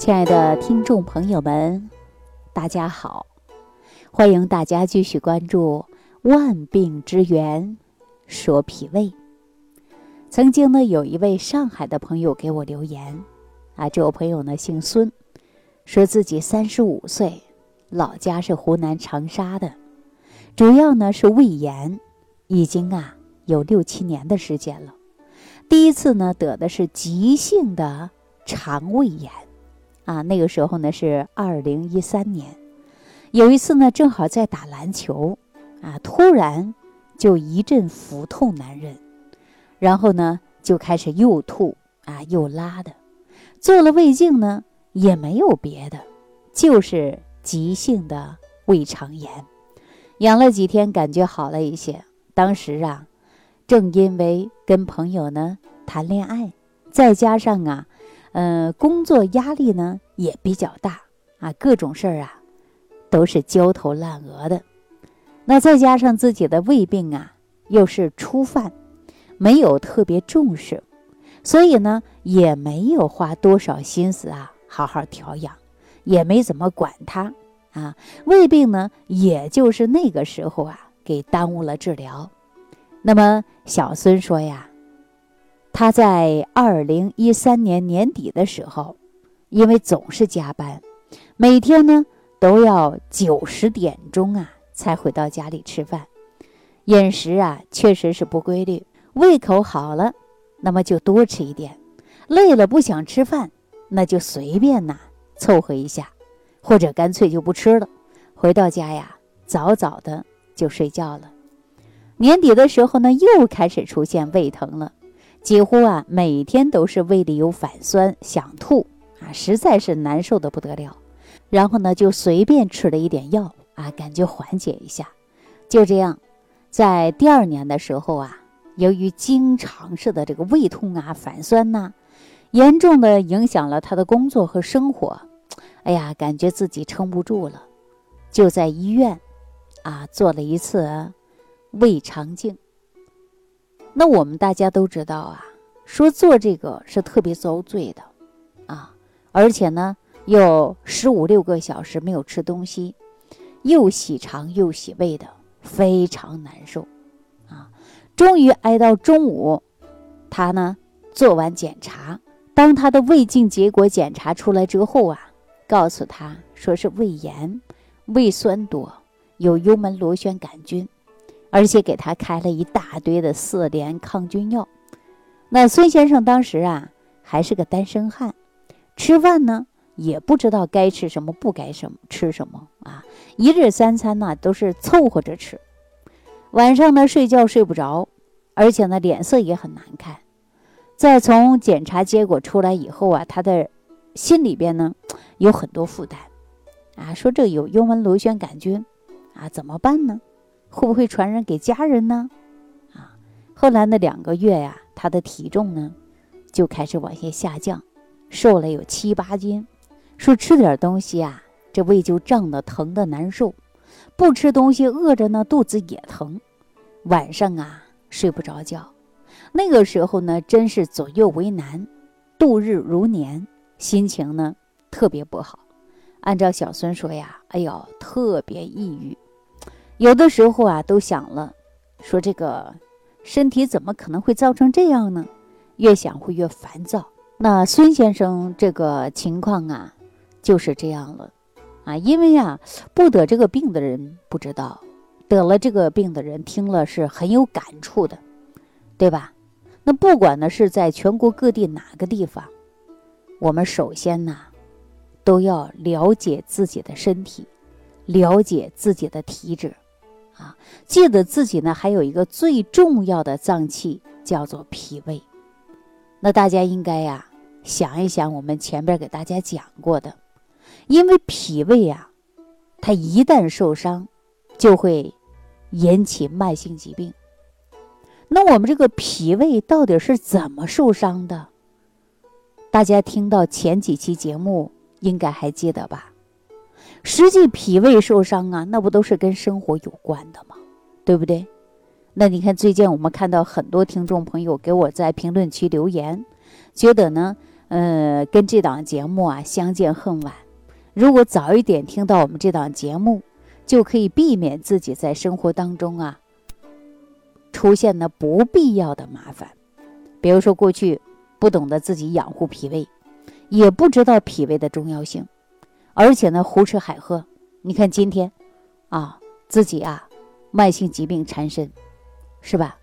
亲爱的听众朋友们，大家好！欢迎大家继续关注《万病之源说脾胃》。曾经呢，有一位上海的朋友给我留言，啊，这位朋友呢姓孙，说自己三十五岁，老家是湖南长沙的，主要呢是胃炎，已经啊有六七年的时间了。第一次呢得的是急性的肠胃炎。啊，那个时候呢是二零一三年，有一次呢正好在打篮球，啊，突然就一阵腹痛难忍，然后呢就开始又吐啊又拉的，做了胃镜呢也没有别的，就是急性的胃肠炎，养了几天感觉好了一些。当时啊，正因为跟朋友呢谈恋爱，再加上啊。嗯，工作压力呢也比较大啊，各种事儿啊都是焦头烂额的。那再加上自己的胃病啊又是初犯，没有特别重视，所以呢也没有花多少心思啊好好调养，也没怎么管它啊。胃病呢，也就是那个时候啊给耽误了治疗。那么小孙说呀。他在二零一三年年底的时候，因为总是加班，每天呢都要九十点钟啊才回到家里吃饭，饮食啊确实是不规律。胃口好了，那么就多吃一点；累了不想吃饭，那就随便呐凑合一下，或者干脆就不吃了。回到家呀，早早的就睡觉了。年底的时候呢，又开始出现胃疼了。几乎啊，每天都是胃里有反酸、想吐啊，实在是难受的不得了。然后呢，就随便吃了一点药啊，感觉缓解一下。就这样，在第二年的时候啊，由于经常式的这个胃痛啊、反酸呐，严重的影响了他的工作和生活。哎呀，感觉自己撑不住了，就在医院啊做了一次胃肠镜。那我们大家都知道啊，说做这个是特别遭罪的，啊，而且呢有十五六个小时没有吃东西，又洗肠又洗胃的，非常难受，啊，终于挨到中午，他呢做完检查，当他的胃镜结果检查出来之后啊，告诉他说是胃炎，胃酸多，有幽门螺旋杆菌。而且给他开了一大堆的四联抗菌药。那孙先生当时啊还是个单身汉，吃饭呢也不知道该吃什么，不该什么吃什么啊，一日三餐呢都是凑合着吃。晚上呢睡觉睡不着，而且呢脸色也很难看。再从检查结果出来以后啊，他的心里边呢有很多负担啊，说这有幽门螺旋杆菌啊，怎么办呢？会不会传染给家人呢？啊，后来那两个月呀，他的体重呢就开始往下下降，瘦了有七八斤。说吃点东西啊，这胃就胀得疼的难受；不吃东西，饿着呢肚子也疼。晚上啊睡不着觉，那个时候呢真是左右为难，度日如年，心情呢特别不好。按照小孙说呀，哎呦，特别抑郁。有的时候啊，都想了，说这个身体怎么可能会造成这样呢？越想会越烦躁。那孙先生这个情况啊，就是这样了，啊，因为呀，不得这个病的人不知道，得了这个病的人听了是很有感触的，对吧？那不管呢是在全国各地哪个地方，我们首先呢，都要了解自己的身体，了解自己的体质。啊，记得自己呢，还有一个最重要的脏器叫做脾胃。那大家应该呀想一想，我们前边给大家讲过的，因为脾胃呀，它一旦受伤，就会引起慢性疾病。那我们这个脾胃到底是怎么受伤的？大家听到前几期节目应该还记得吧？实际脾胃受伤啊，那不都是跟生活有关的吗？对不对？那你看最近我们看到很多听众朋友给我在评论区留言，觉得呢，呃，跟这档节目啊相见恨晚。如果早一点听到我们这档节目，就可以避免自己在生活当中啊出现了不必要的麻烦。比如说，过去不懂得自己养护脾胃，也不知道脾胃的重要性，而且呢胡吃海喝。你看今天，啊，自己啊慢性疾病缠身，是吧？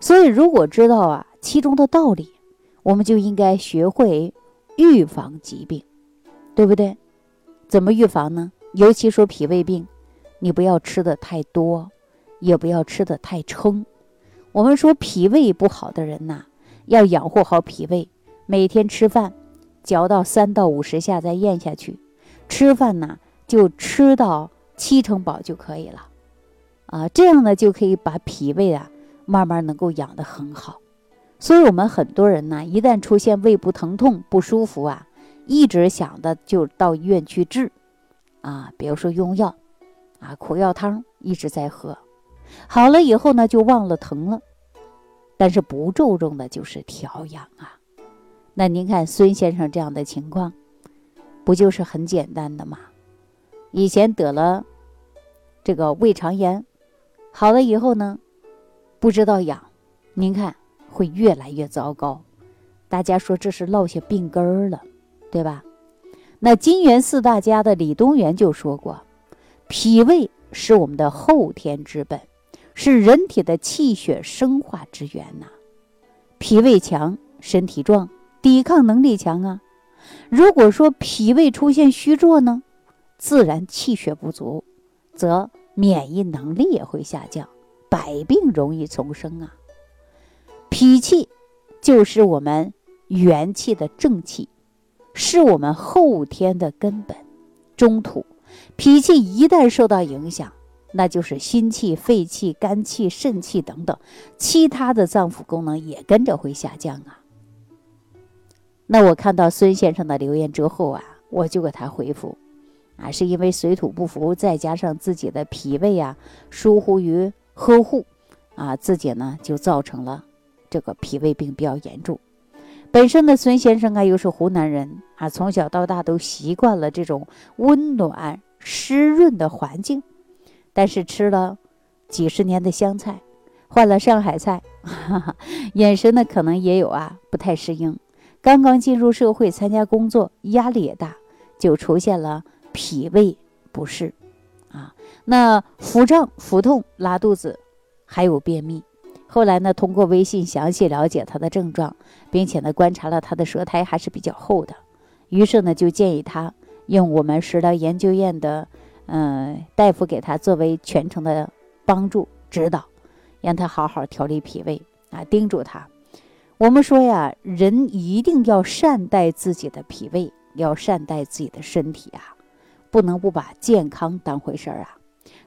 所以如果知道啊其中的道理。我们就应该学会预防疾病，对不对？怎么预防呢？尤其说脾胃病，你不要吃的太多，也不要吃的太撑。我们说脾胃不好的人呐，要养护好脾胃，每天吃饭嚼到三到五十下再咽下去，吃饭呢就吃到七成饱就可以了，啊，这样呢就可以把脾胃啊慢慢能够养得很好。所以，我们很多人呢，一旦出现胃部疼痛不舒服啊，一直想的就到医院去治，啊，比如说用药，啊，苦药汤一直在喝，好了以后呢，就忘了疼了，但是不注重的就是调养啊。那您看孙先生这样的情况，不就是很简单的吗？以前得了这个胃肠炎，好了以后呢，不知道养，您看。会越来越糟糕，大家说这是落下病根儿了，对吧？那金元四大家的李东垣就说过，脾胃是我们的后天之本，是人体的气血生化之源呐。脾胃强，身体壮，抵抗能力强啊。如果说脾胃出现虚弱呢，自然气血不足，则免疫能力也会下降，百病容易丛生啊。脾气就是我们元气的正气，是我们后天的根本。中土脾气一旦受到影响，那就是心气、肺气、肝气、肾气等等其他的脏腑功能也跟着会下降啊。那我看到孙先生的留言之后啊，我就给他回复啊，是因为水土不服，再加上自己的脾胃啊疏忽于呵护啊，自己呢就造成了。这个脾胃病比较严重，本身的孙先生啊又是湖南人啊，从小到大都习惯了这种温暖湿润的环境，但是吃了几十年的湘菜，换了上海菜，哈哈，眼神呢可能也有啊不太适应。刚刚进入社会参加工作，压力也大，就出现了脾胃不适啊，那腹胀、腹痛、拉肚子，还有便秘。后来呢，通过微信详细了解他的症状，并且呢观察了他的舌苔还是比较厚的，于是呢就建议他用我们食疗研究院的嗯大夫给他作为全程的帮助指导，让他好好调理脾胃啊，叮嘱他。我们说呀，人一定要善待自己的脾胃，要善待自己的身体啊，不能不把健康当回事儿啊。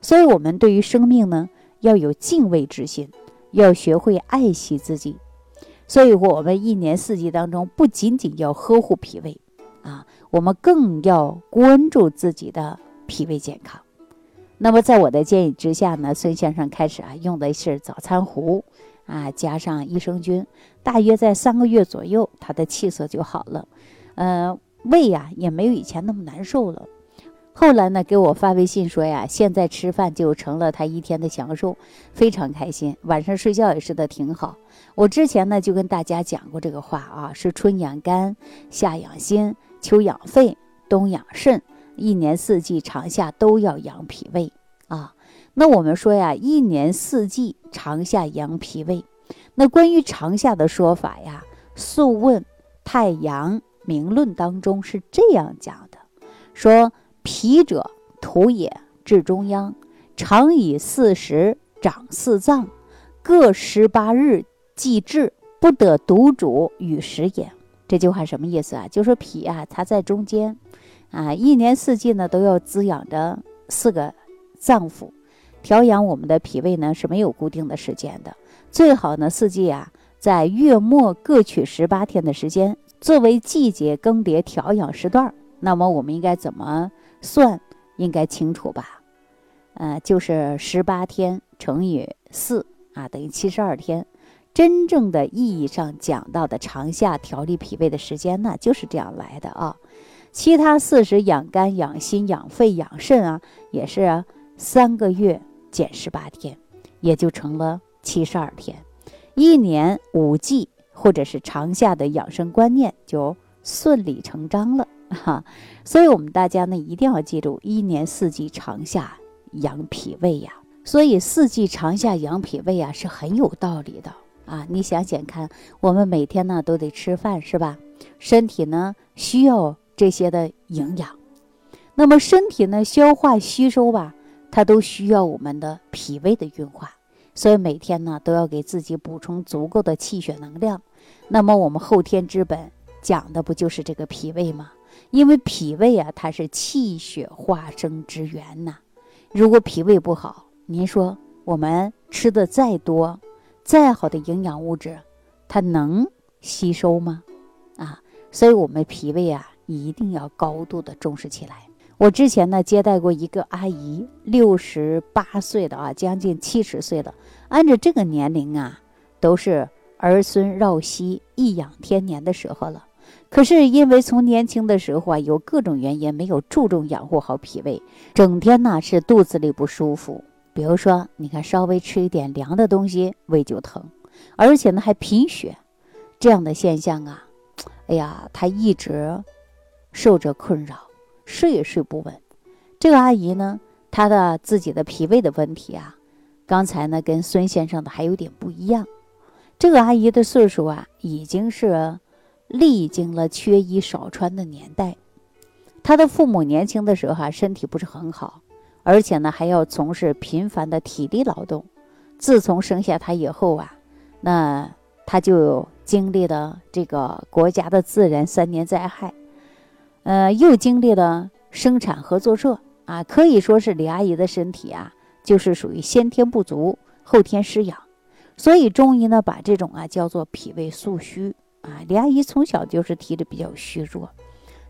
所以，我们对于生命呢，要有敬畏之心。要学会爱惜自己，所以我们一年四季当中不仅仅要呵护脾胃，啊，我们更要关注自己的脾胃健康。那么在我的建议之下呢，孙先生开始啊用的是早餐壶，啊加上益生菌，大约在三个月左右，他的气色就好了，呃，胃呀也没有以前那么难受了。后来呢，给我发微信说呀，现在吃饭就成了他一天的享受，非常开心。晚上睡觉也睡得挺好。我之前呢就跟大家讲过这个话啊，是春养肝，夏养心，秋养肺，冬养肾，一年四季长夏都要养脾胃啊。那我们说呀，一年四季长夏养脾胃。那关于长夏的说法呀，《素问·太阳明论》当中是这样讲的，说。脾者，土也，至中央，常以四时长四脏，各十八日既至，不得独主与时也。这句话什么意思啊？就说脾啊，它在中间，啊，一年四季呢都要滋养着四个脏腑，调养我们的脾胃呢是没有固定的时间的，最好呢四季啊在月末各取十八天的时间作为季节更迭调养时段。那么我们应该怎么？算应该清楚吧，呃，就是十八天乘以四啊，等于七十二天，真正的意义上讲到的长夏调理脾胃的时间呢，就是这样来的啊。其他四时养肝、养心、养肺、养肾啊，也是三个月减十八天，也就成了七十二天。一年五季或者是长夏的养生观念就顺理成章了哈。所以，我们大家呢一定要记住，一年四季长夏养脾胃呀。所以，四季长夏养脾胃啊是很有道理的啊。你想想看，我们每天呢都得吃饭是吧？身体呢需要。这些的营养，那么身体呢消化吸收吧，它都需要我们的脾胃的运化，所以每天呢都要给自己补充足够的气血能量。那么我们后天之本讲的不就是这个脾胃吗？因为脾胃啊，它是气血化生之源呐。如果脾胃不好，您说我们吃的再多、再好的营养物质，它能吸收吗？啊，所以我们脾胃啊。一定要高度的重视起来。我之前呢接待过一个阿姨，六十八岁的啊，将近七十岁的，按照这个年龄啊，都是儿孙绕膝、颐养天年的时候了。可是因为从年轻的时候啊，有各种原因没有注重养护好脾胃，整天呢是肚子里不舒服。比如说，你看稍微吃一点凉的东西，胃就疼，而且呢还贫血，这样的现象啊，哎呀，他一直。受着困扰，睡也睡不稳。这个阿姨呢，她的自己的脾胃的问题啊，刚才呢跟孙先生的还有点不一样。这个阿姨的岁数啊，已经是历经了缺衣少穿的年代。她的父母年轻的时候啊，身体不是很好，而且呢还要从事频繁的体力劳动。自从生下她以后啊，那她就经历了这个国家的自然三年灾害。呃，又经历了生产合作社啊，可以说是李阿姨的身体啊，就是属于先天不足，后天失养，所以中医呢把这种啊叫做脾胃素虚啊。李阿姨从小就是体质比较虚弱，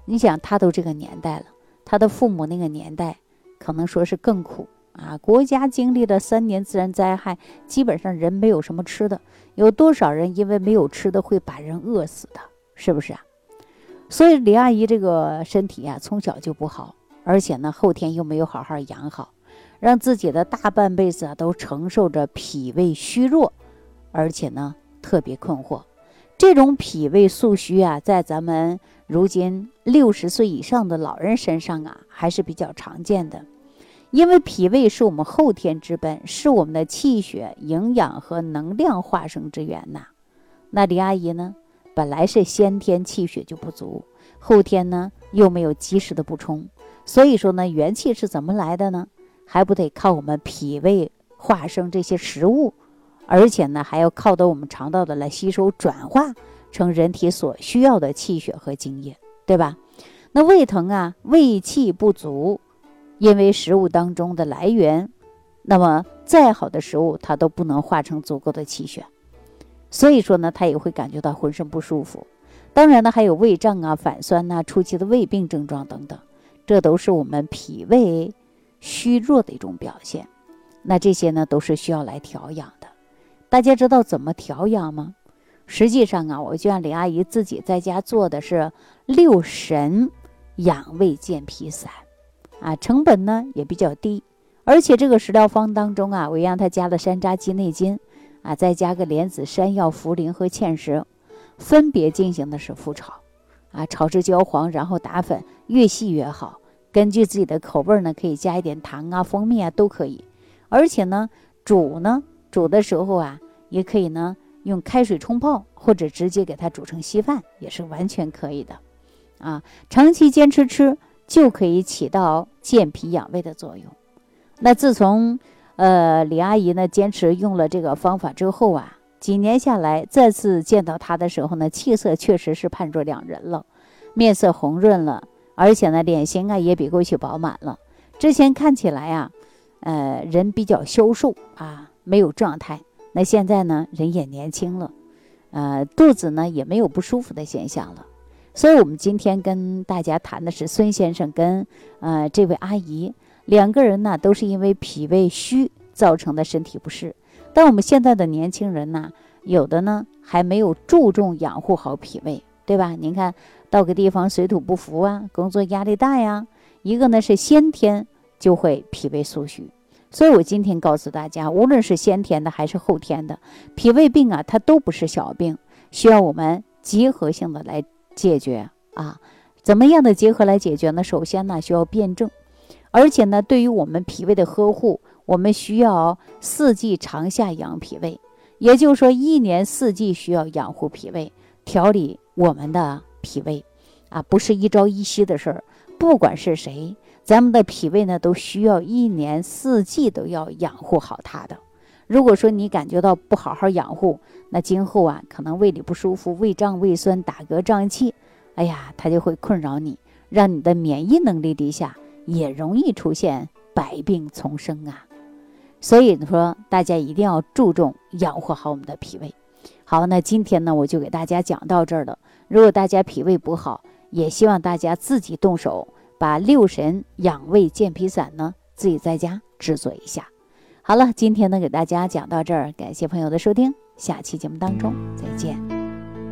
你想她都这个年代了，她的父母那个年代可能说是更苦啊。国家经历了三年自然灾害，基本上人没有什么吃的，有多少人因为没有吃的会把人饿死的，是不是啊？所以李阿姨这个身体呀，从小就不好，而且呢，后天又没有好好养好，让自己的大半辈子啊都承受着脾胃虚弱，而且呢特别困惑。这种脾胃素虚啊，在咱们如今六十岁以上的老人身上啊，还是比较常见的。因为脾胃是我们后天之本，是我们的气血、营养和能量化生之源呐。那李阿姨呢？本来是先天气血就不足，后天呢又没有及时的补充，所以说呢元气是怎么来的呢？还不得靠我们脾胃化生这些食物，而且呢还要靠到我们肠道的来吸收转化成人体所需要的气血和精液，对吧？那胃疼啊，胃气不足，因为食物当中的来源，那么再好的食物它都不能化成足够的气血。所以说呢，他也会感觉到浑身不舒服。当然呢，还有胃胀啊、反酸呐、初期的胃病症状等等，这都是我们脾胃虚弱的一种表现。那这些呢，都是需要来调养的。大家知道怎么调养吗？实际上啊，我就让李阿姨自己在家做的是六神养胃健脾散，啊，成本呢也比较低，而且这个食疗方当中啊，我让她加了山楂鸡内金。啊，再加个莲子、山药、茯苓和芡实，分别进行的是复炒，啊，炒至焦黄，然后打粉，越细越好。根据自己的口味呢，可以加一点糖啊、蜂蜜啊，都可以。而且呢，煮呢，煮的时候啊，也可以呢用开水冲泡，或者直接给它煮成稀饭，也是完全可以的。啊，长期坚持吃，就可以起到健脾养胃的作用。那自从呃，李阿姨呢，坚持用了这个方法之后啊，几年下来，再次见到她的时候呢，气色确实是判若两人了，面色红润了，而且呢，脸型啊也比过去饱满了。之前看起来啊，呃，人比较消瘦啊，没有状态。那现在呢，人也年轻了，呃，肚子呢也没有不舒服的现象了。所以，我们今天跟大家谈的是孙先生跟呃这位阿姨。两个人呢，都是因为脾胃虚造成的身体不适。但我们现在的年轻人呢，有的呢还没有注重养护好脾胃，对吧？您看到个地方水土不服啊，工作压力大呀，一个呢是先天就会脾胃素虚。所以我今天告诉大家，无论是先天的还是后天的脾胃病啊，它都不是小病，需要我们结合性的来解决啊。怎么样的结合来解决呢？首先呢，需要辩证，而且呢，对于我们脾胃的呵护，我们需要四季常下养脾胃，也就是说，一年四季需要养护脾胃，调理我们的脾胃啊，不是一朝一夕的事儿。不管是谁。咱们的脾胃呢，都需要一年四季都要养护好它的。如果说你感觉到不好好养护，那今后啊，可能胃里不舒服、胃胀、胃酸、打嗝、胀气，哎呀，它就会困扰你，让你的免疫能力低下，也容易出现百病丛生啊。所以说，大家一定要注重养护好我们的脾胃。好，那今天呢，我就给大家讲到这儿了。如果大家脾胃不好，也希望大家自己动手。把六神养胃健脾散呢，自己在家制作一下。好了，今天呢给大家讲到这儿，感谢朋友的收听，下期节目当中再见。